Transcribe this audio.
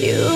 you.